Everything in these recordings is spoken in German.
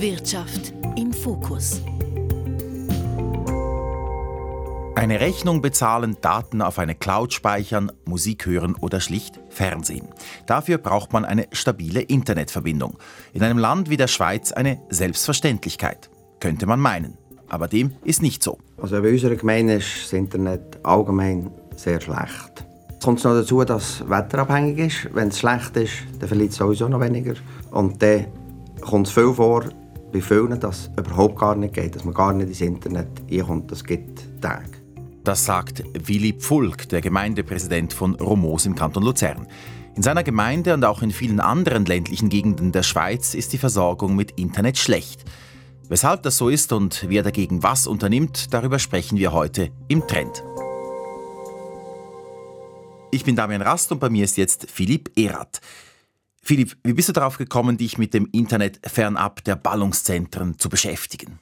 Wirtschaft im Fokus. Eine Rechnung bezahlen, Daten auf eine Cloud speichern, Musik hören oder schlicht Fernsehen. Dafür braucht man eine stabile Internetverbindung. In einem Land wie der Schweiz eine Selbstverständlichkeit. Könnte man meinen. Aber dem ist nicht so. Also bei unserer Gemeinde ist das Internet allgemein sehr schlecht. Es kommt noch dazu, dass es wetterabhängig ist. Wenn es schlecht ist, dann verliert es sowieso noch weniger. Und dann kommt es viel vor, bei vielen, dass es überhaupt gar nicht geht, dass man gar nicht ins Internet einkommt. Das gibt Tage. Das sagt Willi Pfulk, der Gemeindepräsident von Romos im Kanton Luzern. In seiner Gemeinde und auch in vielen anderen ländlichen Gegenden der Schweiz ist die Versorgung mit Internet schlecht. Weshalb das so ist und wer dagegen was unternimmt, darüber sprechen wir heute im Trend. Ich bin Damian Rast und bei mir ist jetzt Philipp Erath. Philipp, wie bist du darauf gekommen, dich mit dem Internet fernab der Ballungszentren zu beschäftigen?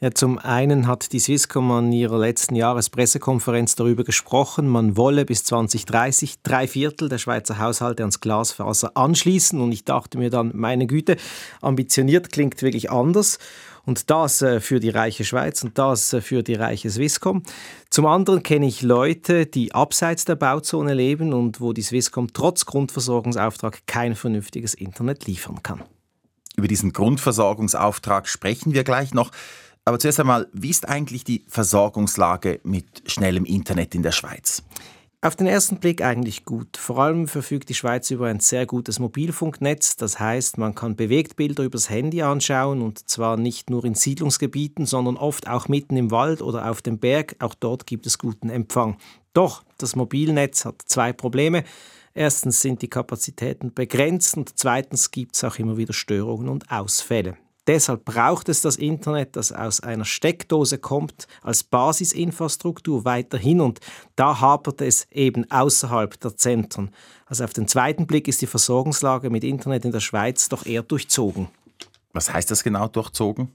Ja, zum einen hat die Swisscom an ihrer letzten Jahrespressekonferenz darüber gesprochen, man wolle bis 2030 drei Viertel der Schweizer Haushalte ans Glasfaser anschließen. Und ich dachte mir dann, meine Güte, ambitioniert klingt wirklich anders. Und das äh, für die reiche Schweiz und das äh, für die reiche Swisscom. Zum anderen kenne ich Leute, die abseits der Bauzone leben und wo die Swisscom trotz Grundversorgungsauftrag kein vernünftiges Internet liefern kann. Über diesen Grundversorgungsauftrag sprechen wir gleich noch. Aber zuerst einmal, wie ist eigentlich die Versorgungslage mit schnellem Internet in der Schweiz? Auf den ersten Blick eigentlich gut. Vor allem verfügt die Schweiz über ein sehr gutes Mobilfunknetz. Das heißt, man kann Bewegtbilder übers Handy anschauen und zwar nicht nur in Siedlungsgebieten, sondern oft auch mitten im Wald oder auf dem Berg. Auch dort gibt es guten Empfang. Doch das Mobilnetz hat zwei Probleme. Erstens sind die Kapazitäten begrenzt und zweitens gibt es auch immer wieder Störungen und Ausfälle. Deshalb braucht es das Internet, das aus einer Steckdose kommt, als Basisinfrastruktur weiterhin und da hapert es eben außerhalb der Zentren. Also auf den zweiten Blick ist die Versorgungslage mit Internet in der Schweiz doch eher durchzogen. Was heißt das genau durchzogen?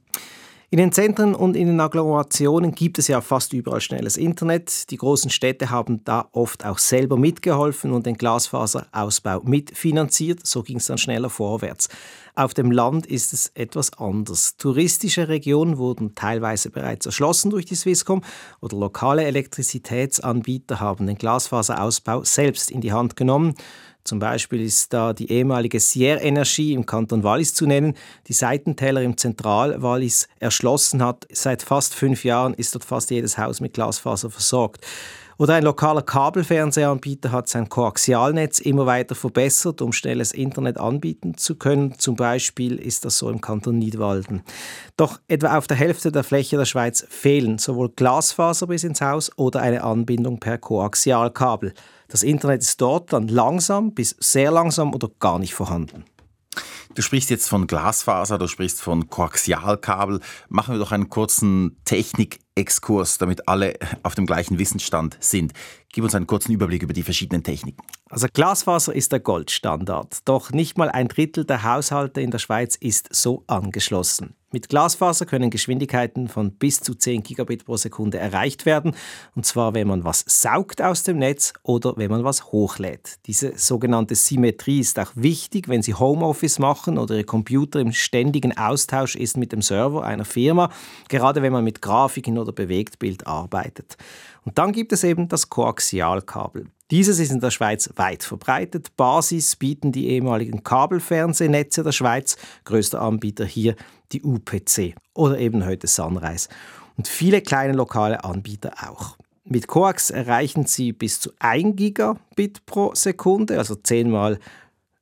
In den Zentren und in den Agglomerationen gibt es ja fast überall schnelles Internet. Die großen Städte haben da oft auch selber mitgeholfen und den Glasfaserausbau mitfinanziert. So ging es dann schneller vorwärts. Auf dem Land ist es etwas anders. Touristische Regionen wurden teilweise bereits erschlossen durch die Swisscom oder lokale Elektrizitätsanbieter haben den Glasfaserausbau selbst in die Hand genommen. Zum Beispiel ist da die ehemalige Sierre Energie im Kanton Wallis zu nennen, die Seitentäler im Zentralwallis erschlossen hat. Seit fast fünf Jahren ist dort fast jedes Haus mit Glasfaser versorgt. Oder ein lokaler Kabelfernsehanbieter hat sein Koaxialnetz immer weiter verbessert, um schnelles Internet anbieten zu können. Zum Beispiel ist das so im Kanton Nidwalden. Doch etwa auf der Hälfte der Fläche der Schweiz fehlen sowohl Glasfaser bis ins Haus oder eine Anbindung per Koaxialkabel. Das Internet ist dort dann langsam bis sehr langsam oder gar nicht vorhanden. Du sprichst jetzt von Glasfaser, du sprichst von Koaxialkabel. Machen wir doch einen kurzen Technik-Exkurs, damit alle auf dem gleichen Wissensstand sind. Gib uns einen kurzen Überblick über die verschiedenen Techniken. Also Glasfaser ist der Goldstandard. Doch nicht mal ein Drittel der Haushalte in der Schweiz ist so angeschlossen. Mit Glasfaser können Geschwindigkeiten von bis zu 10 Gigabit pro Sekunde erreicht werden, und zwar wenn man was saugt aus dem Netz oder wenn man was hochlädt. Diese sogenannte Symmetrie ist auch wichtig, wenn Sie Homeoffice machen oder Ihr Computer im ständigen Austausch ist mit dem Server einer Firma, gerade wenn man mit Grafiken oder Bewegtbild arbeitet. Und dann gibt es eben das Koaxialkabel. Dieses ist in der Schweiz weit verbreitet. Basis bieten die ehemaligen Kabelfernsehnetze der Schweiz, größter Anbieter hier die UPC oder eben heute Sunrise. Und viele kleine lokale Anbieter auch. Mit Coax erreichen sie bis zu 1 Gigabit pro Sekunde, also zehnmal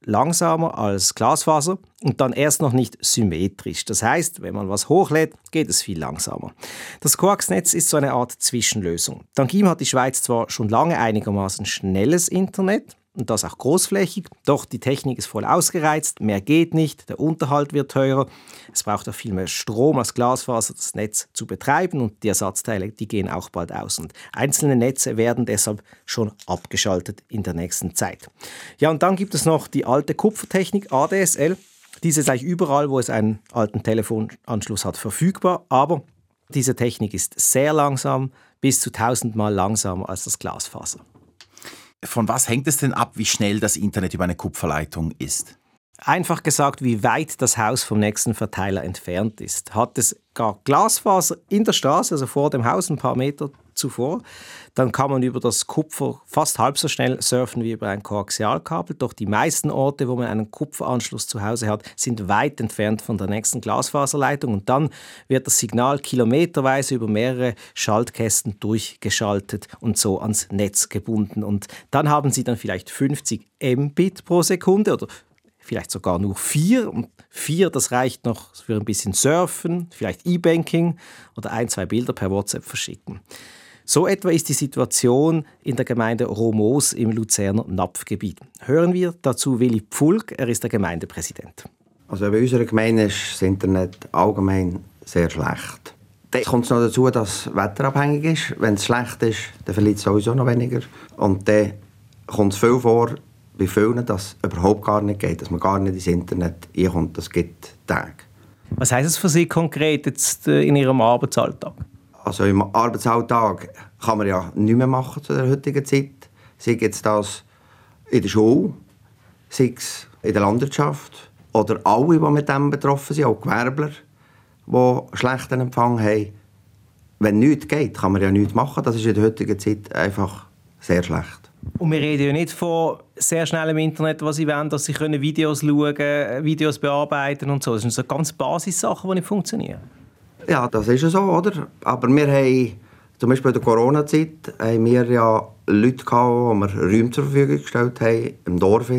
langsamer als Glasfaser und dann erst noch nicht symmetrisch. Das heißt, wenn man was hochlädt, geht es viel langsamer. Das Coax-Netz ist so eine Art Zwischenlösung. Dank ihm hat die Schweiz zwar schon lange einigermaßen schnelles Internet, und das auch großflächig. Doch die Technik ist voll ausgereizt, mehr geht nicht, der Unterhalt wird teurer. Es braucht auch viel mehr Strom als Glasfaser, das Netz zu betreiben und die Ersatzteile, die gehen auch bald aus. Und einzelne Netze werden deshalb schon abgeschaltet in der nächsten Zeit. Ja, und dann gibt es noch die alte Kupfertechnik ADSL. Diese ist eigentlich überall, wo es einen alten Telefonanschluss hat, verfügbar, aber diese Technik ist sehr langsam, bis zu tausendmal langsamer als das Glasfaser. Von was hängt es denn ab, wie schnell das Internet über eine Kupferleitung ist? Einfach gesagt, wie weit das Haus vom nächsten Verteiler entfernt ist. Hat es gar Glasfaser in der Straße, also vor dem Haus, ein paar Meter zuvor, dann kann man über das Kupfer fast halb so schnell surfen wie über ein Koaxialkabel. Doch die meisten Orte, wo man einen Kupferanschluss zu Hause hat, sind weit entfernt von der nächsten Glasfaserleitung. Und dann wird das Signal kilometerweise über mehrere Schaltkästen durchgeschaltet und so ans Netz gebunden. Und dann haben Sie dann vielleicht 50 Mbit pro Sekunde oder vielleicht sogar nur vier. Und vier, das reicht noch für ein bisschen Surfen, vielleicht E-Banking oder ein, zwei Bilder per WhatsApp verschicken. So etwa ist die Situation in der Gemeinde Romos im Luzerner Napfgebiet. Hören wir dazu Willi Pfulk, er ist der Gemeindepräsident. Also bei unserer Gemeinde ist das Internet allgemein sehr schlecht. Dann kommt es noch dazu, dass es wetterabhängig ist. Wenn es schlecht ist, dann verliert es sowieso noch weniger. Und dann kommt es viel vor, bei vielen, dass es überhaupt gar nicht geht, dass man gar nicht ins Internet einkommt. Das gibt Tage. Was heißt es für Sie konkret jetzt äh, in Ihrem Arbeitsalltag? Also im Arbeitsalltag kann man ja nichts mehr machen zu der heutigen Zeit. Sei jetzt das in der Schule, sei es in der Landwirtschaft oder alle, die mit dem betroffen sind, auch Gewerbler, die schlechten Empfang haben. Wenn nichts geht, kann man ja nichts machen. Das ist in der heutigen Zeit einfach sehr schlecht. Und wir reden ja nicht von sehr schnell im Internet, was sie wollen, dass sie können Videos schauen Videos bearbeiten und so. Das sind so ganz Basissachen, die nicht funktionieren. Ja, das ist so, oder? Aber wir haben, zum Beispiel in der Corona-Zeit, haben wir ja Leute gehabt, die wir Räume zur Verfügung gestellt haben, im Dorf,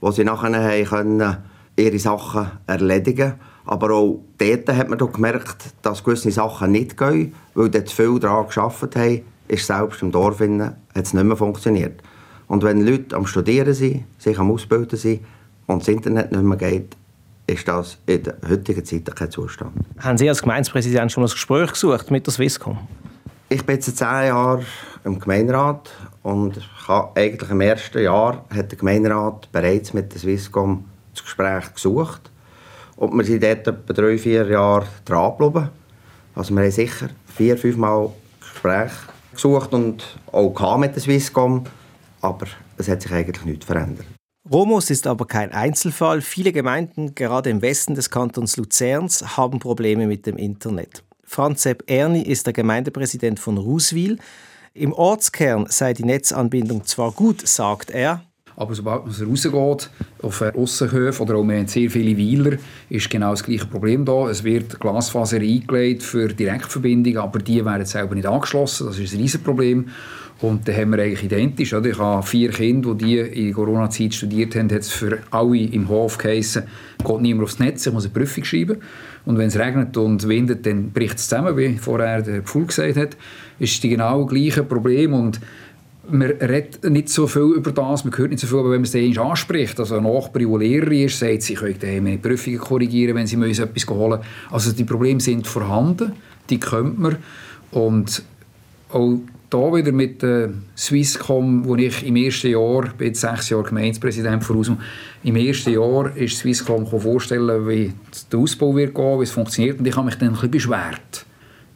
wo sie nachher können ihre Sachen erledigen konnten. Aber auch dort hat man gemerkt, dass gewisse Sachen nicht gehen, weil dort zu viel daran gearbeitet haben, ist selbst im Dorf hat es nicht mehr funktioniert. Und wenn Leute am Studieren sind, sich am Ausbilden sind und das Internet nicht mehr geht, ist das in der heutigen Zeit kein Zustand. Haben Sie als Gemeindepräsident schon ein Gespräch gesucht mit der Swisscom? Ich bin jetzt zehn Jahre im Gemeinderat und eigentlich im ersten Jahr hat der Gemeinderat bereits mit der Swisscom das Gespräch gesucht. Und wir sind dort etwa drei, vier Jahre dran geblieben. Also wir haben sicher vier, fünf Mal Gespräche gesucht und auch mit der Swisscom, aber es hat sich eigentlich nichts verändert. Romos ist aber kein Einzelfall. Viele Gemeinden, gerade im Westen des Kantons Luzerns, haben Probleme mit dem Internet. Franz Sepp Erni ist der Gemeindepräsident von Ruswil. Im Ortskern sei die Netzanbindung zwar gut, sagt er, aber sobald man rausgeht, auf Aussenhöfe oder auch mehr sehr viele Weiler, ist genau das gleiche Problem da. Es wird Glasfaser eingelegt für Direktverbindungen, aber die werden selber nicht angeschlossen. Das ist ein Riesenproblem. Und dann haben wir eigentlich identisch. Oder? Ich habe vier Kinder, die in Corona-Zeit studiert haben, hat es für alle im Hof geheißen, geht niemand aufs Netz, ich muss eine Prüfung schreiben. Und wenn es regnet und windet, dann bricht es zusammen, wie vorher der Pfuhl gesagt hat. ist die genau gleiche Problem. Und man redet nicht so viel über das, man hört nicht so viel, aber wenn man es anspricht, also eine Nachbarin, die Lehrerin ist, sagt, sie können meine Prüfungen korrigieren, wenn sie müssen etwas holen Also die Probleme sind vorhanden, die kennt man und auch da wieder mit der Swisscom, wo ich im ersten Jahr, ich bin sechs Jahre Gemeindepräsident voraus, im ersten Jahr ist Swisscom vorstellen, wie der Ausbau wird gehen, wie es funktioniert und ich habe mich dann ein bisschen beschwert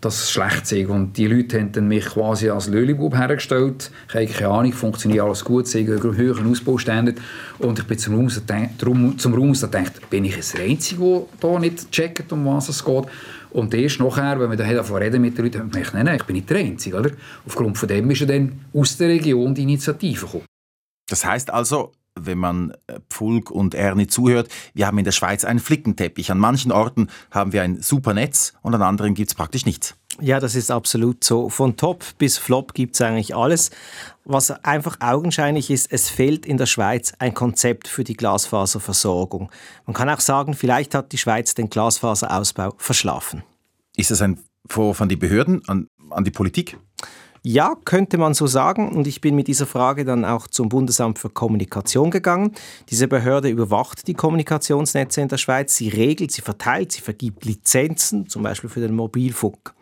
dass es schlecht sei. Und die Leute haben dann mich quasi als Lölibub hergestellt. Ich habe keine Ahnung, funktioniert alles gut, sei einen höheren Ausbaustandard. Und ich bin zum Raum, zum Raum gedacht, bin ich das Einzige, der hier nicht checkt, um was es geht. Und erst nachher, wenn wir dann mit den Leuten, habe ich gedacht, nein, nein, ich bin nicht der Einzige. Oder? Aufgrund von dem ist dann aus der Region die Initiative gekommen. Das heißt also, wenn man äh, Pfulk und Ernie zuhört, wir haben in der Schweiz einen Flickenteppich. An manchen Orten haben wir ein super Netz und an anderen gibt es praktisch nichts. Ja, das ist absolut so. Von Top bis Flop gibt es eigentlich alles. Was einfach augenscheinlich ist, es fehlt in der Schweiz ein Konzept für die Glasfaserversorgung. Man kann auch sagen, vielleicht hat die Schweiz den Glasfaserausbau verschlafen. Ist das ein Vorwurf an die Behörden, an, an die Politik? Ja, könnte man so sagen. Und ich bin mit dieser Frage dann auch zum Bundesamt für Kommunikation gegangen. Diese Behörde überwacht die Kommunikationsnetze in der Schweiz. Sie regelt, sie verteilt, sie vergibt Lizenzen, zum Beispiel für den Mobilfunk.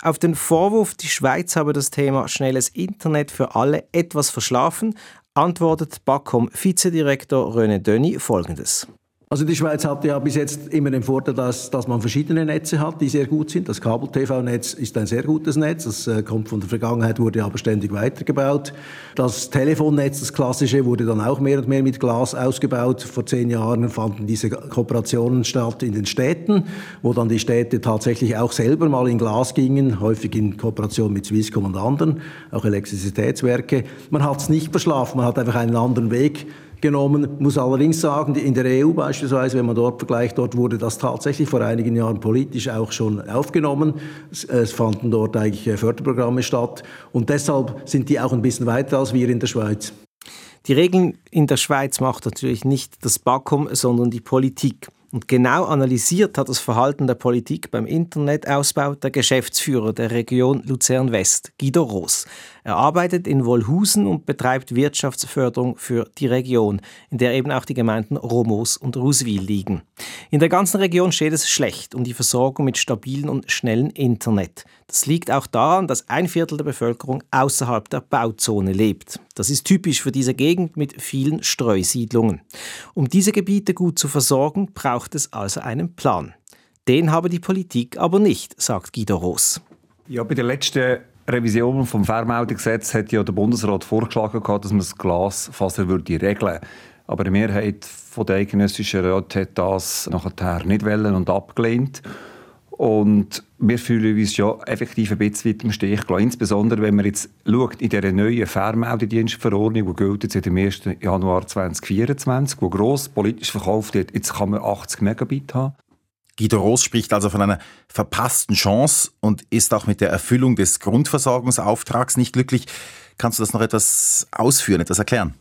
Auf den Vorwurf, die Schweiz habe das Thema schnelles Internet für alle etwas verschlafen, antwortet BAKOM-Vizedirektor René Döni folgendes. Also die Schweiz hat ja bis jetzt immer den Vorteil, dass, dass man verschiedene Netze hat, die sehr gut sind. Das Kabel-TV-Netz ist ein sehr gutes Netz. Das äh, kommt von der Vergangenheit, wurde aber ständig weitergebaut. Das Telefonnetz, das klassische, wurde dann auch mehr und mehr mit Glas ausgebaut. Vor zehn Jahren fanden diese Kooperationen statt in den Städten, wo dann die Städte tatsächlich auch selber mal in Glas gingen, häufig in Kooperation mit Swisscom und anderen, auch Elektrizitätswerke. Man hat es nicht verschlafen, man hat einfach einen anderen Weg genommen. Muss allerdings sagen, in der EU beispielsweise, wenn man dort vergleicht, dort wurde das tatsächlich vor einigen Jahren politisch auch schon aufgenommen. Es fanden dort eigentlich äh, Förderprogramme statt und deshalb sind die auch ein bisschen weiter als wir in der Schweiz. Die Regeln in der Schweiz macht natürlich nicht das BAKOM, sondern die Politik. Und genau analysiert hat das Verhalten der Politik beim Internetausbau der Geschäftsführer der Region Luzern West, Guido Roos. Er arbeitet in Wolhusen und betreibt Wirtschaftsförderung für die Region, in der eben auch die Gemeinden Romos und Ruswil liegen. In der ganzen Region steht es schlecht um die Versorgung mit stabilen und schnellen Internet. Das liegt auch daran, dass ein Viertel der Bevölkerung außerhalb der Bauzone lebt. Das ist typisch für diese Gegend mit vielen Streusiedlungen. Um diese Gebiete gut zu versorgen, braucht es also einen Plan. Den habe die Politik aber nicht, sagt Guido Roos. Ja, bei der letzten Revision vom Fernmeldegesetz hat ja der Bundesrat vorgeschlagen, dass man das Glasfaser würde regeln Aber die Mehrheit der eidgenössischen Räte hat das nachher nicht wollen und abgelehnt. Und wir fühlen uns ja effektiv ein bisschen im Stich gelassen. Insbesondere, wenn man jetzt schaut, in dieser neuen Fernmeldedienstverordnung, die gilt seit dem 1. Januar 2024, die gross politisch verkauft wird, jetzt kann man 80 Megabit haben. Guido Roos spricht also von einer verpassten Chance und ist auch mit der Erfüllung des Grundversorgungsauftrags nicht glücklich. Kannst du das noch etwas ausführen, etwas erklären?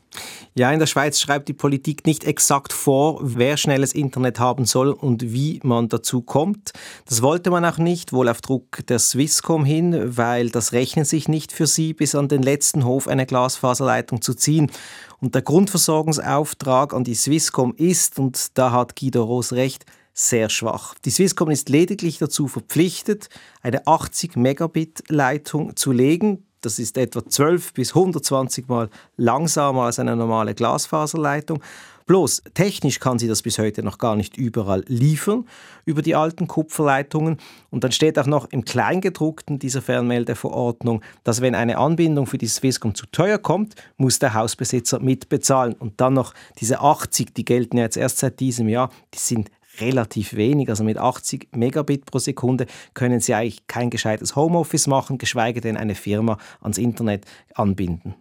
Ja, in der Schweiz schreibt die Politik nicht exakt vor, wer schnelles Internet haben soll und wie man dazu kommt. Das wollte man auch nicht, wohl auf Druck der Swisscom hin, weil das rechnet sich nicht für sie, bis an den letzten Hof eine Glasfaserleitung zu ziehen. Und der Grundversorgungsauftrag an die Swisscom ist, und da hat Guido Roos recht, sehr schwach. Die Swisscom ist lediglich dazu verpflichtet, eine 80 Megabit Leitung zu legen. Das ist etwa 12 bis 120 Mal langsamer als eine normale Glasfaserleitung. Bloß technisch kann sie das bis heute noch gar nicht überall liefern über die alten Kupferleitungen. Und dann steht auch noch im Kleingedruckten dieser Fernmeldeverordnung, dass wenn eine Anbindung für die Swisscom zu teuer kommt, muss der Hausbesitzer mitbezahlen. Und dann noch diese 80, die gelten ja jetzt erst seit diesem Jahr, die sind relativ wenig. Also mit 80 Megabit pro Sekunde können Sie eigentlich kein gescheites Homeoffice machen, geschweige denn eine Firma ans Internet anbinden.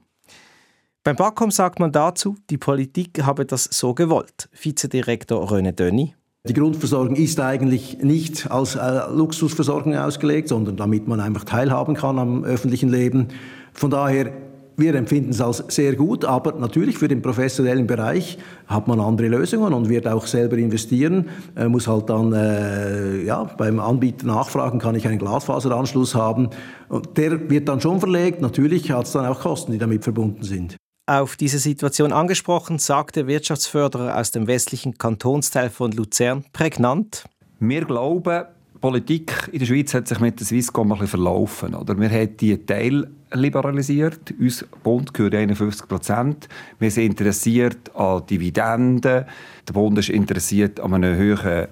Beim BAKOM sagt man dazu, die Politik habe das so gewollt. Vizedirektor René Döni. Die Grundversorgung ist eigentlich nicht als äh, Luxusversorgung ausgelegt, sondern damit man einfach teilhaben kann am öffentlichen Leben. Von daher wir empfinden es als sehr gut, aber natürlich für den professionellen Bereich hat man andere Lösungen und wird auch selber investieren. Äh, muss halt dann äh, ja, beim Anbieter nachfragen, kann ich einen Glasfaseranschluss haben. Und der wird dann schon verlegt. Natürlich hat es dann auch Kosten, die damit verbunden sind. Auf diese Situation angesprochen, sagte Wirtschaftsförderer aus dem westlichen Kantonsteil von Luzern prägnant. Wir glauben, Politik in der Schweiz hat sich mit der Swisscom ein verlaufen. Oder? Wir haben die Teil liberalisiert. Uns Bund gehört 51 Prozent. Wir sind interessiert an Dividenden. Der Bund ist interessiert an einem höheren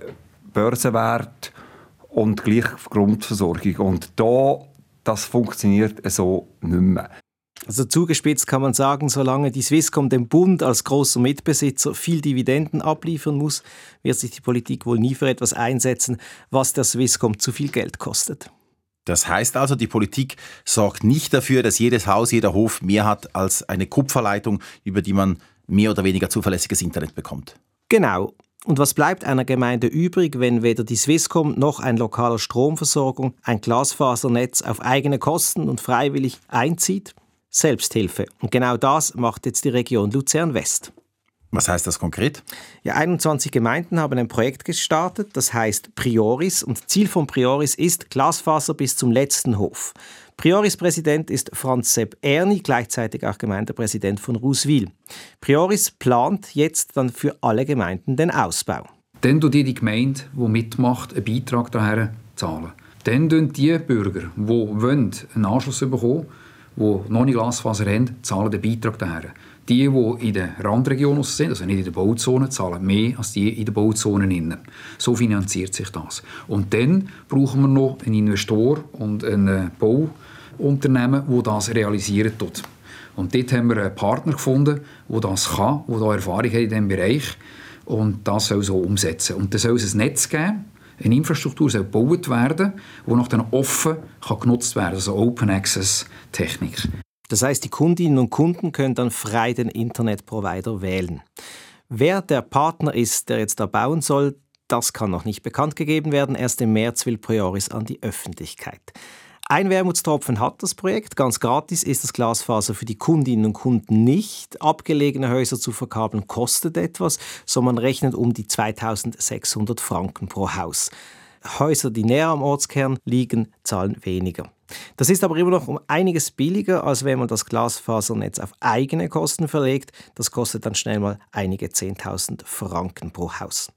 Börsenwert und gleich Grundversorgung. Und da, das funktioniert so nicht mehr. Also zugespitzt kann man sagen, solange die Swisscom dem Bund als großer Mitbesitzer viel Dividenden abliefern muss, wird sich die Politik wohl nie für etwas einsetzen, was der Swisscom zu viel Geld kostet. Das heißt also, die Politik sorgt nicht dafür, dass jedes Haus, jeder Hof mehr hat als eine Kupferleitung, über die man mehr oder weniger zuverlässiges Internet bekommt. Genau. Und was bleibt einer Gemeinde übrig, wenn weder die Swisscom noch ein lokaler Stromversorgung ein Glasfasernetz auf eigene Kosten und freiwillig einzieht? Selbsthilfe. Und genau das macht jetzt die Region Luzern West. Was heißt das konkret? Ja, 21 Gemeinden haben ein Projekt gestartet, das heißt Prioris. Und Ziel von Prioris ist Glasfaser bis zum letzten Hof. Prioris-Präsident ist Franz Sepp Erni, gleichzeitig auch Gemeindepräsident von Ruswil. Prioris plant jetzt dann für alle Gemeinden den Ausbau. Dann tut die Gemeinde, die mitmacht, einen Beitrag daher zahlen. Dann tun die Bürger, die wollen, einen Anschluss bekommen die noch nicht Glasfaser haben, zahlen den Beitrag daher. Die, die in den Randregionen sind, also nicht in der Bauzone, zahlen mehr als die in den Bauzonen innen. So finanziert sich das. Und dann brauchen wir noch einen Investor und ein Bauunternehmen, wo das realisieren tut. Und dort haben wir einen Partner gefunden, der das kann, der Erfahrung hat in diesem Bereich und das soll so umsetzen. Und dann soll es ein Netz geben, eine Infrastruktur soll gebaut werden, die nach dann offen kann genutzt werden, also Open Access Technik. Das heißt, die Kundinnen und Kunden können dann frei den Internetprovider wählen. Wer der Partner ist, der jetzt da bauen soll, das kann noch nicht bekannt gegeben werden. Erst im März will Prioris an die Öffentlichkeit. Ein Wermutstropfen hat das Projekt. Ganz gratis ist das Glasfaser für die Kundinnen und Kunden nicht. Abgelegene Häuser zu verkabeln kostet etwas, so man rechnet um die 2600 Franken pro Haus. Häuser, die näher am Ortskern liegen, zahlen weniger. Das ist aber immer noch um einiges billiger, als wenn man das Glasfasernetz auf eigene Kosten verlegt. Das kostet dann schnell mal einige 10.000 Franken pro Haus.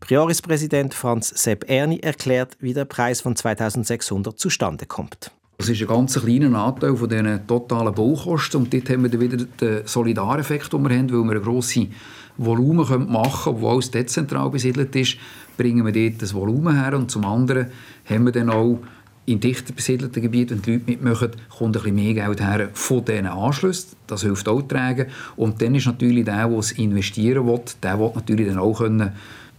Prioris-Präsident Franz Sepp Erni erklärt, wie der Preis von 2600 zustande kommt. Das ist ein ganz kleiner Anteil von diesen totalen Baukosten. Und dort haben wir wieder den Solidareffekt, den wir haben, weil wir ein grosses Volumen machen können, das alles dezentral besiedelt ist, bringen wir dort das Volumen her. Und zum anderen haben wir dann auch in dichter besiedelten Gebieten, wenn die Leute mitmachen, kommt ein bisschen mehr Geld her von diesen Anschlüssen. Das hilft auch tragen. Und dann ist natürlich der, der es investieren will, der will natürlich dann auch können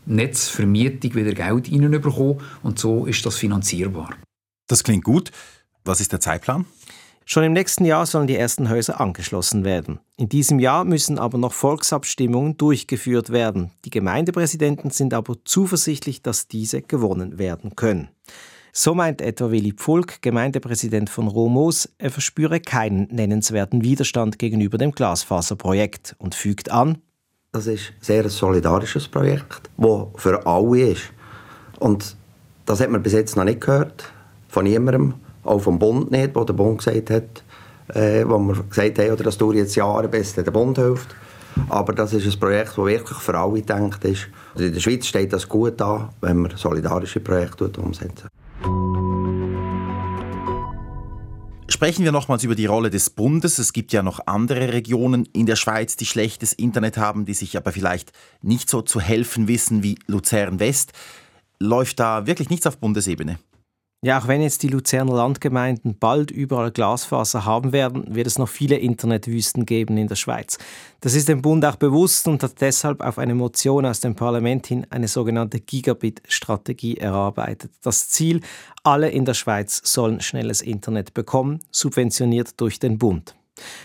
Netzvermietung wieder Geld reinbekommen. Und so ist das finanzierbar. Das klingt gut. Was ist der Zeitplan? Schon im nächsten Jahr sollen die ersten Häuser angeschlossen werden. In diesem Jahr müssen aber noch Volksabstimmungen durchgeführt werden. Die Gemeindepräsidenten sind aber zuversichtlich, dass diese gewonnen werden können. So meint etwa Willi Pfulk, Gemeindepräsident von Romos, er verspüre keinen nennenswerten Widerstand gegenüber dem Glasfaserprojekt und fügt an, das ist ein sehr solidarisches Projekt, das für alle ist. Und das hat man bis jetzt noch nicht gehört, von niemandem, auch vom Bund nicht, wo der Bund gesagt hat, äh, wo wir gesagt haben, oder das dauert jetzt Jahre, bis der Bund hilft. Aber das ist ein Projekt, das wirklich für alle gedacht ist. Also in der Schweiz steht das gut an, wenn man solidarische Projekte umsetzen. Sprechen wir nochmals über die Rolle des Bundes. Es gibt ja noch andere Regionen in der Schweiz, die schlechtes Internet haben, die sich aber vielleicht nicht so zu helfen wissen wie Luzern West. Läuft da wirklich nichts auf Bundesebene? Ja, auch wenn jetzt die Luzerner Landgemeinden bald überall Glasfaser haben werden, wird es noch viele Internetwüsten geben in der Schweiz. Das ist dem Bund auch bewusst und hat deshalb auf eine Motion aus dem Parlament hin eine sogenannte Gigabit-Strategie erarbeitet. Das Ziel, alle in der Schweiz sollen schnelles Internet bekommen, subventioniert durch den Bund.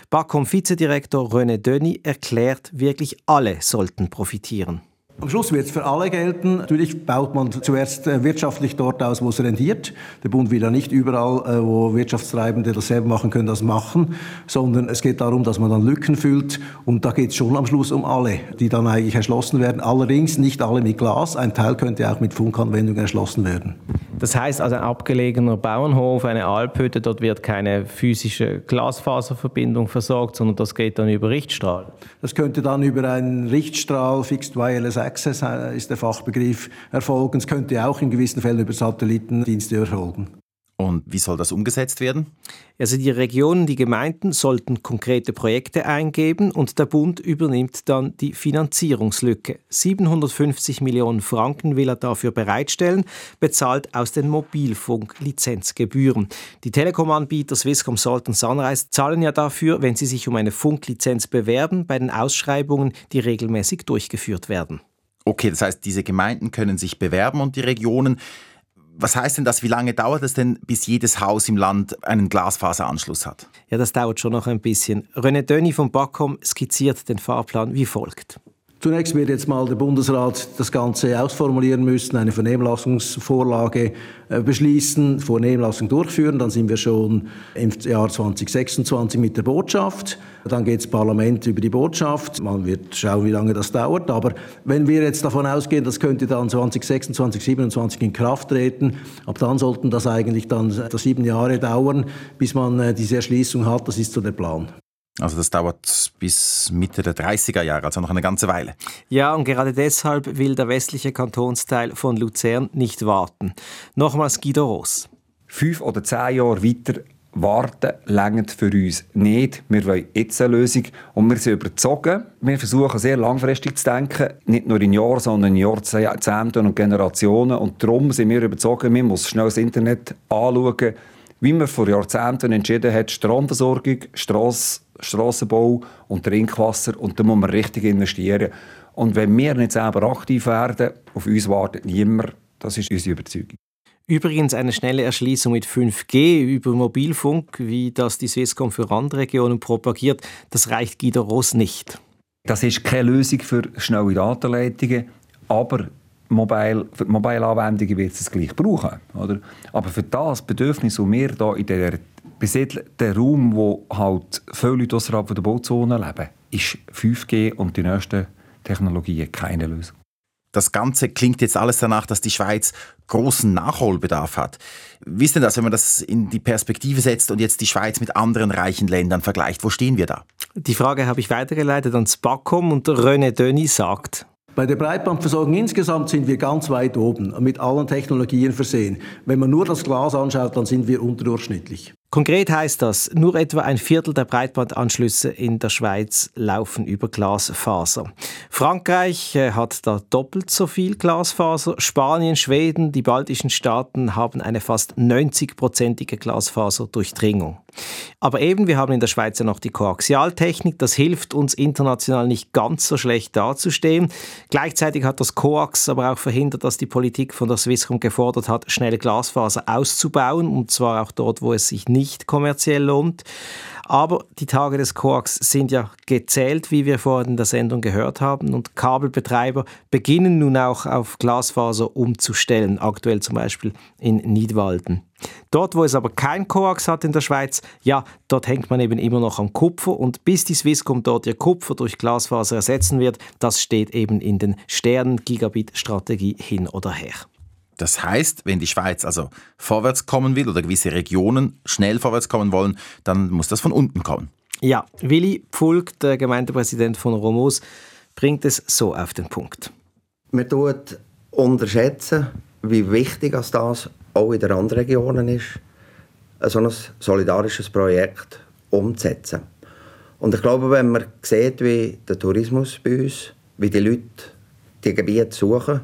BAKOM-Vizedirektor René Döni erklärt, wirklich alle sollten profitieren. Am Schluss wird es für alle gelten. Natürlich baut man zuerst äh, wirtschaftlich dort aus, wo es rendiert. Der Bund will ja nicht überall, äh, wo Wirtschaftstreibende das selber machen können, das machen, sondern es geht darum, dass man dann Lücken füllt. Und da geht es schon am Schluss um alle, die dann eigentlich erschlossen werden. Allerdings nicht alle mit Glas. Ein Teil könnte auch mit Funkanwendungen erschlossen werden. Das heißt also ein abgelegener Bauernhof, eine Alphütte, dort wird keine physische Glasfaserverbindung versorgt, sondern das geht dann über Richtstrahl. Das könnte dann über einen Richtstrahl, Fixed Wireless Access äh, ist der Fachbegriff, erfolgen. Es könnte auch in gewissen Fällen über Satellitendienste erfolgen. Und wie soll das umgesetzt werden? Also die Regionen, die Gemeinden sollten konkrete Projekte eingeben und der Bund übernimmt dann die Finanzierungslücke. 750 Millionen Franken will er dafür bereitstellen, bezahlt aus den Mobilfunklizenzgebühren. Die Telekom-Anbieter Swisscom, Salt und Sunrise zahlen ja dafür, wenn sie sich um eine Funklizenz bewerben, bei den Ausschreibungen, die regelmäßig durchgeführt werden. Okay, das heißt, diese Gemeinden können sich bewerben und die Regionen was heißt denn das? Wie lange dauert es denn, bis jedes Haus im Land einen Glasfaseranschluss hat? Ja, das dauert schon noch ein bisschen. René Döni vom Backom skizziert den Fahrplan wie folgt. Zunächst wird jetzt mal der Bundesrat das Ganze ausformulieren müssen, eine Vernehmlassungsvorlage äh, beschließen, Vernehmlassung durchführen. Dann sind wir schon im Jahr 2026 mit der Botschaft. Dann geht das Parlament über die Botschaft. Man wird schauen, wie lange das dauert. Aber wenn wir jetzt davon ausgehen, das könnte dann 2026, 2027 in Kraft treten, ab dann sollten das eigentlich dann sieben Jahre dauern, bis man äh, diese Erschließung hat. Das ist so der Plan. Also das dauert bis Mitte der 30er Jahre, also noch eine ganze Weile. Ja, und gerade deshalb will der westliche Kantonsteil von Luzern nicht warten. Nochmals Guido Ross. Fünf oder zehn Jahre weiter Warten längert für uns nicht. Wir wollen jetzt eine Lösung und wir sind überzogen. Wir versuchen sehr langfristig zu denken, nicht nur in Jahren, sondern in Jahrzehnten und Generationen. Und darum sind wir überzogen, man muss schnell das Internet anschauen, wie man vor Jahrzehnten entschieden hat, Stromversorgung, Strasse, Strassenbau und Trinkwasser. Und da muss man richtig investieren. Und wenn wir nicht selber aktiv werden, auf uns wartet niemand. Das ist unsere Überzeugung. Übrigens eine schnelle Erschließung mit 5G über Mobilfunk, wie das die Swisscom für Randregionen propagiert, das reicht Guido Ross nicht. Das ist keine Lösung für schnelle Datenleitungen, aber Mobile, für die Mobile-Anwendungen wird es gleich brauchen. Oder? Aber für das Bedürfnis, das wir hier in der besiedelten Raum, wo halt viele Leute außerhalb der Bauzone leben, ist 5G und die nächsten Technologien keine Lösung. Das Ganze klingt jetzt alles danach, dass die Schweiz großen Nachholbedarf hat. Wie ist denn das, wenn man das in die Perspektive setzt und jetzt die Schweiz mit anderen reichen Ländern vergleicht? Wo stehen wir da? Die Frage habe ich weitergeleitet ans BAKOM und René Döni sagt, bei der Breitbandversorgung insgesamt sind wir ganz weit oben, mit allen Technologien versehen. Wenn man nur das Glas anschaut, dann sind wir unterdurchschnittlich. Konkret heißt das, nur etwa ein Viertel der Breitbandanschlüsse in der Schweiz laufen über Glasfaser. Frankreich äh, hat da doppelt so viel Glasfaser. Spanien, Schweden, die baltischen Staaten haben eine fast 90-prozentige Glasfaserdurchdringung. Aber eben, wir haben in der Schweiz ja noch die Koaxialtechnik. Das hilft uns international nicht ganz so schlecht dazustehen. Gleichzeitig hat das Koax aber auch verhindert, dass die Politik von der Swisscom gefordert hat, schnelle Glasfaser auszubauen. Und zwar auch dort, wo es sich nicht kommerziell lohnt. Aber die Tage des Koax sind ja gezählt, wie wir vorhin in der Sendung gehört haben. Und Kabelbetreiber beginnen nun auch auf Glasfaser umzustellen, aktuell zum Beispiel in Nidwalden. Dort, wo es aber kein Koax hat in der Schweiz, ja, dort hängt man eben immer noch am Kupfer und bis die Swisscom dort ihr Kupfer durch Glasfaser ersetzen wird, das steht eben in den Sternen-Gigabit-Strategie hin oder her. Das heißt, wenn die Schweiz also vorwärts kommen will oder gewisse Regionen schnell vorwärts kommen wollen, dann muss das von unten kommen. Ja, Willi Pfulk, der Gemeindepräsident von Romos, bringt es so auf den Punkt. Man tut unterschätzen, wie wichtig das auch in den anderen Regionen ist, so ein solidarisches Projekt umzusetzen. Und ich glaube, wenn man sieht, wie der Tourismus bei uns, wie die Leute die Gebiete suchen,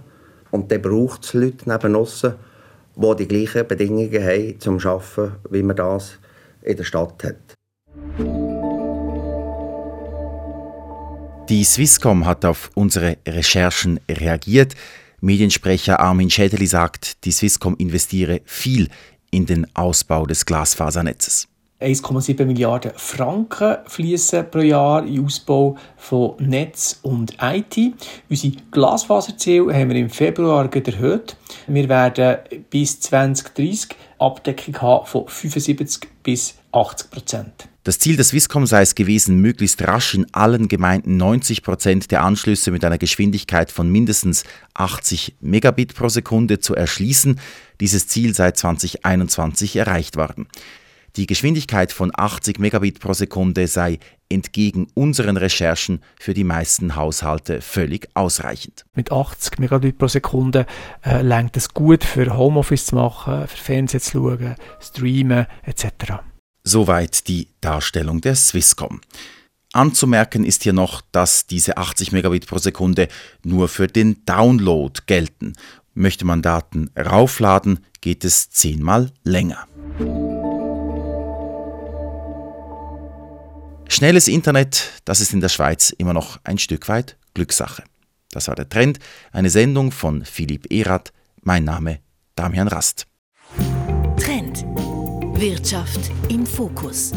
und dann braucht es Leute neben uns, die die gleichen Bedingungen haben zum Arbeiten, wie man das in der Stadt hat. Die Swisscom hat auf unsere Recherchen reagiert. Mediensprecher Armin Schädeli sagt, die Swisscom investiere viel in den Ausbau des Glasfasernetzes. 1,7 Milliarden Franken fließen pro Jahr in Ausbau von Netz und IT. Unsere Glasfaserziele haben wir im Februar erhöht. Wir werden bis 2030 Abdeckung haben von 75 bis 80 Prozent. Das Ziel des Swisscom sei es gewesen, möglichst rasch in allen Gemeinden 90 Prozent der Anschlüsse mit einer Geschwindigkeit von mindestens 80 Megabit pro Sekunde zu erschließen. Dieses Ziel sei 2021 erreicht worden. Die Geschwindigkeit von 80 Megabit pro Sekunde sei entgegen unseren Recherchen für die meisten Haushalte völlig ausreichend. Mit 80 Megabit pro Sekunde äh, lenkt es gut für Homeoffice zu machen, für Fernsehen zu schauen, streamen etc. Soweit die Darstellung der Swisscom. Anzumerken ist hier noch, dass diese 80 Megabit pro Sekunde nur für den Download gelten. Möchte man Daten raufladen, geht es zehnmal länger. Schnelles Internet, das ist in der Schweiz immer noch ein Stück weit Glückssache. Das war der Trend, eine Sendung von Philipp Erath. Mein Name Damian Rast. Trend. Wirtschaft im Fokus.